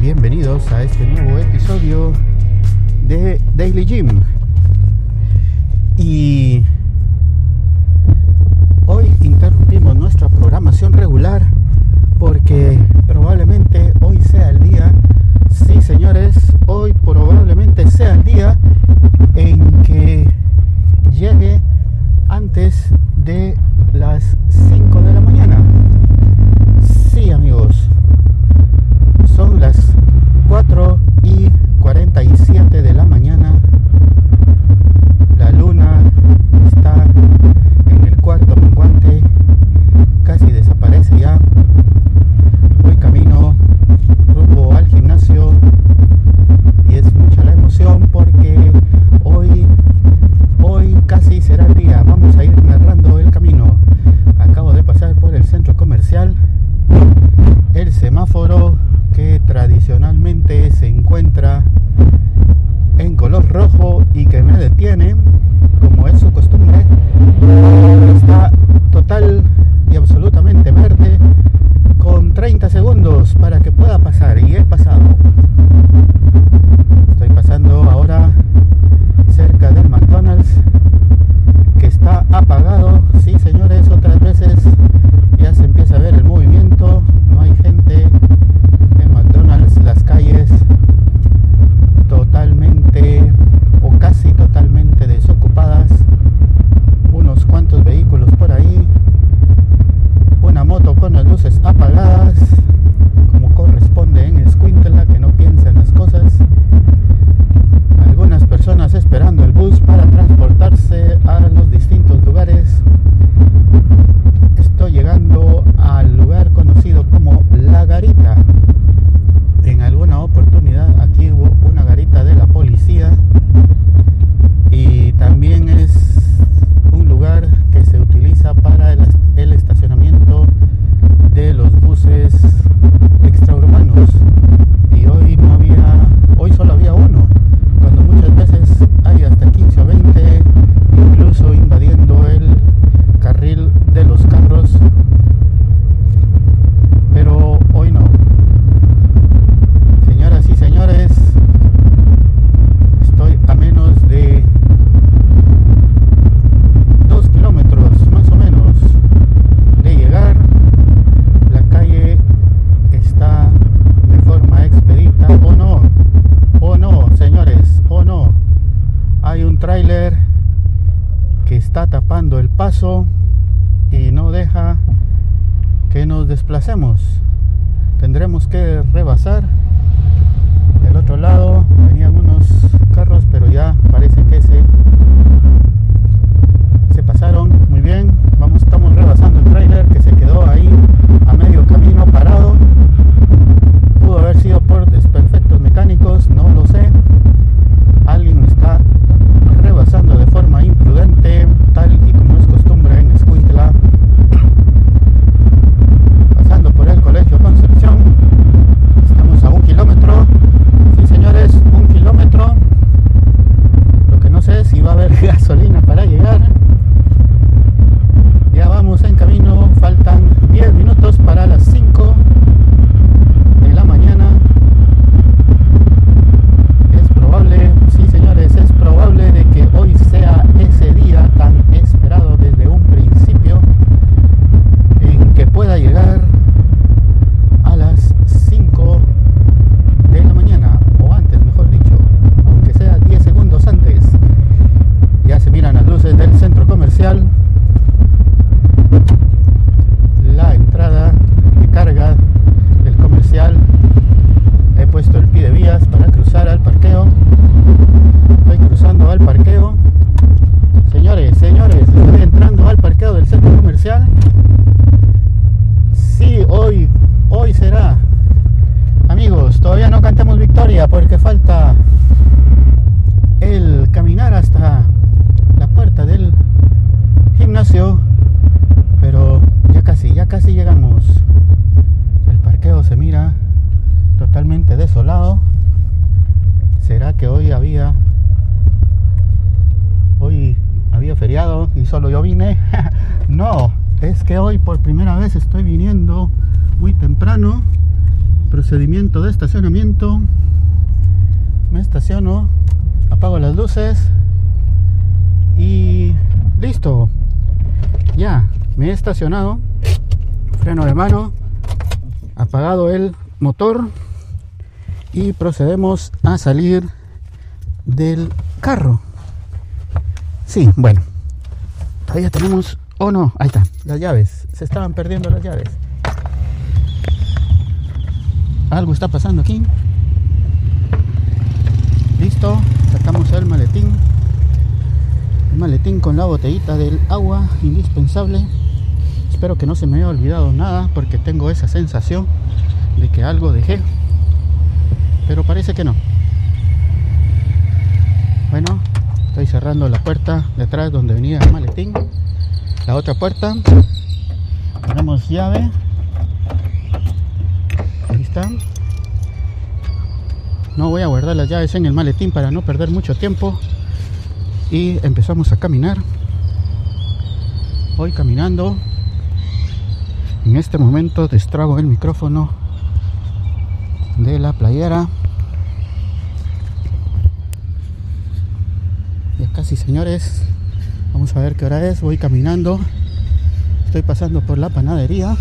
bienvenidos a este nuevo episodio de Daily Gym. Y hoy interrumpimos nuestra programación regular porque probablemente hoy sea el día, sí señores, hoy probablemente sea el día en que llegue antes de las se encuentra en color rojo y que me detiene, como es su costumbre, está total y absolutamente verde con 30 segundos para que pueda pasar y he pasado. Estoy pasando ahora cerca del McDonald's que está apagado, sí señores, otras veces ya se empieza a ver el movimiento está tapando el paso y no deja que nos desplacemos. Tendremos que rebasar. el otro lado venían unos carros, pero ya parece que se, se pasaron muy bien. comercial. Sí, hoy, hoy será. Amigos, todavía no cantemos victoria porque falta el caminar hasta la puerta del gimnasio. Pero ya casi, ya casi llegamos. El parqueo se mira totalmente desolado. ¿Será que hoy había y solo yo vine. no, es que hoy por primera vez estoy viniendo muy temprano. Procedimiento de estacionamiento. Me estaciono, apago las luces y listo. Ya, me he estacionado. Freno de mano. Apagado el motor. Y procedemos a salir del carro. Sí, bueno. Todavía tenemos... Oh no, ahí está, las llaves. Se estaban perdiendo las llaves. Algo está pasando aquí. Listo, sacamos el maletín. El maletín con la botellita del agua indispensable. Espero que no se me haya olvidado nada porque tengo esa sensación de que algo dejé. Pero parece que no. Bueno, estoy cerrando la puerta de atrás donde venía el maletín. La otra puerta. Tenemos llave. Ahí está. No voy a guardar las llaves en el maletín para no perder mucho tiempo. Y empezamos a caminar. Voy caminando. En este momento destrago el micrófono de la playera. Ya casi señores. Vamos a ver qué hora es. Voy caminando. Estoy pasando por la panadería.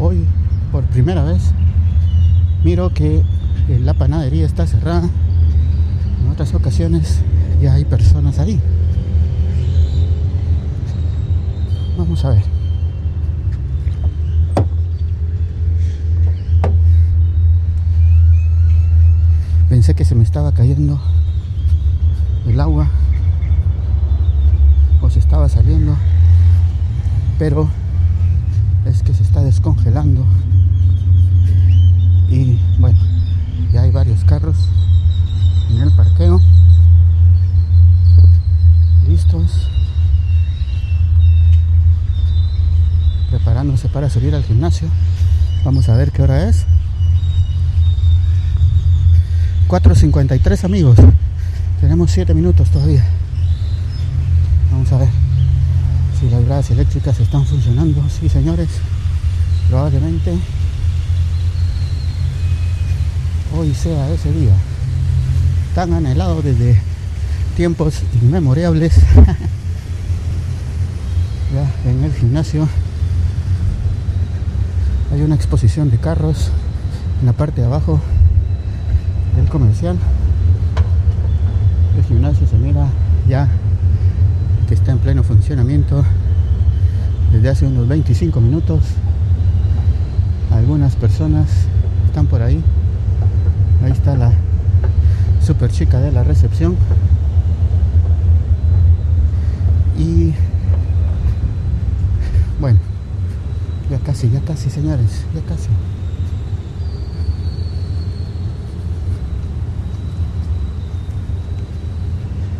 Hoy, por primera vez, miro que la panadería está cerrada. En otras ocasiones ya hay personas ahí. Vamos a ver. Pensé que se me estaba cayendo el agua. O se estaba saliendo, pero es que se está descongelando. Y bueno, ya hay varios carros en el parqueo. Listos. Preparándose para subir al gimnasio. Vamos a ver qué hora es 4.53 amigos. Tenemos 7 minutos todavía. Vamos a ver si las gradas eléctricas están funcionando. Sí señores. Probablemente hoy sea ese día tan anhelado desde tiempos inmemorables. Ya en el gimnasio hay una exposición de carros en la parte de abajo del comercial. El gimnasio se mira ya que está en pleno funcionamiento desde hace unos 25 minutos. Algunas personas están por ahí. Ahí está la super chica de la recepción. Y bueno ya casi ya casi señores ya casi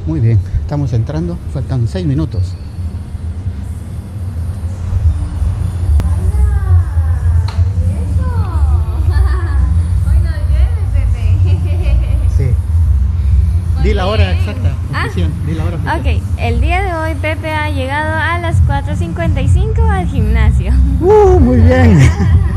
muy bien estamos entrando faltan 6 minutos Di la hora exacta. Ah. Di la hora oficial. Ok, el día de hoy Pepe ha llegado a las 4.55 al gimnasio. Uh, muy bien.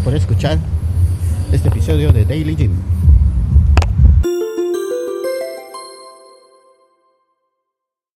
por escuchar este episodio de Daily Gym.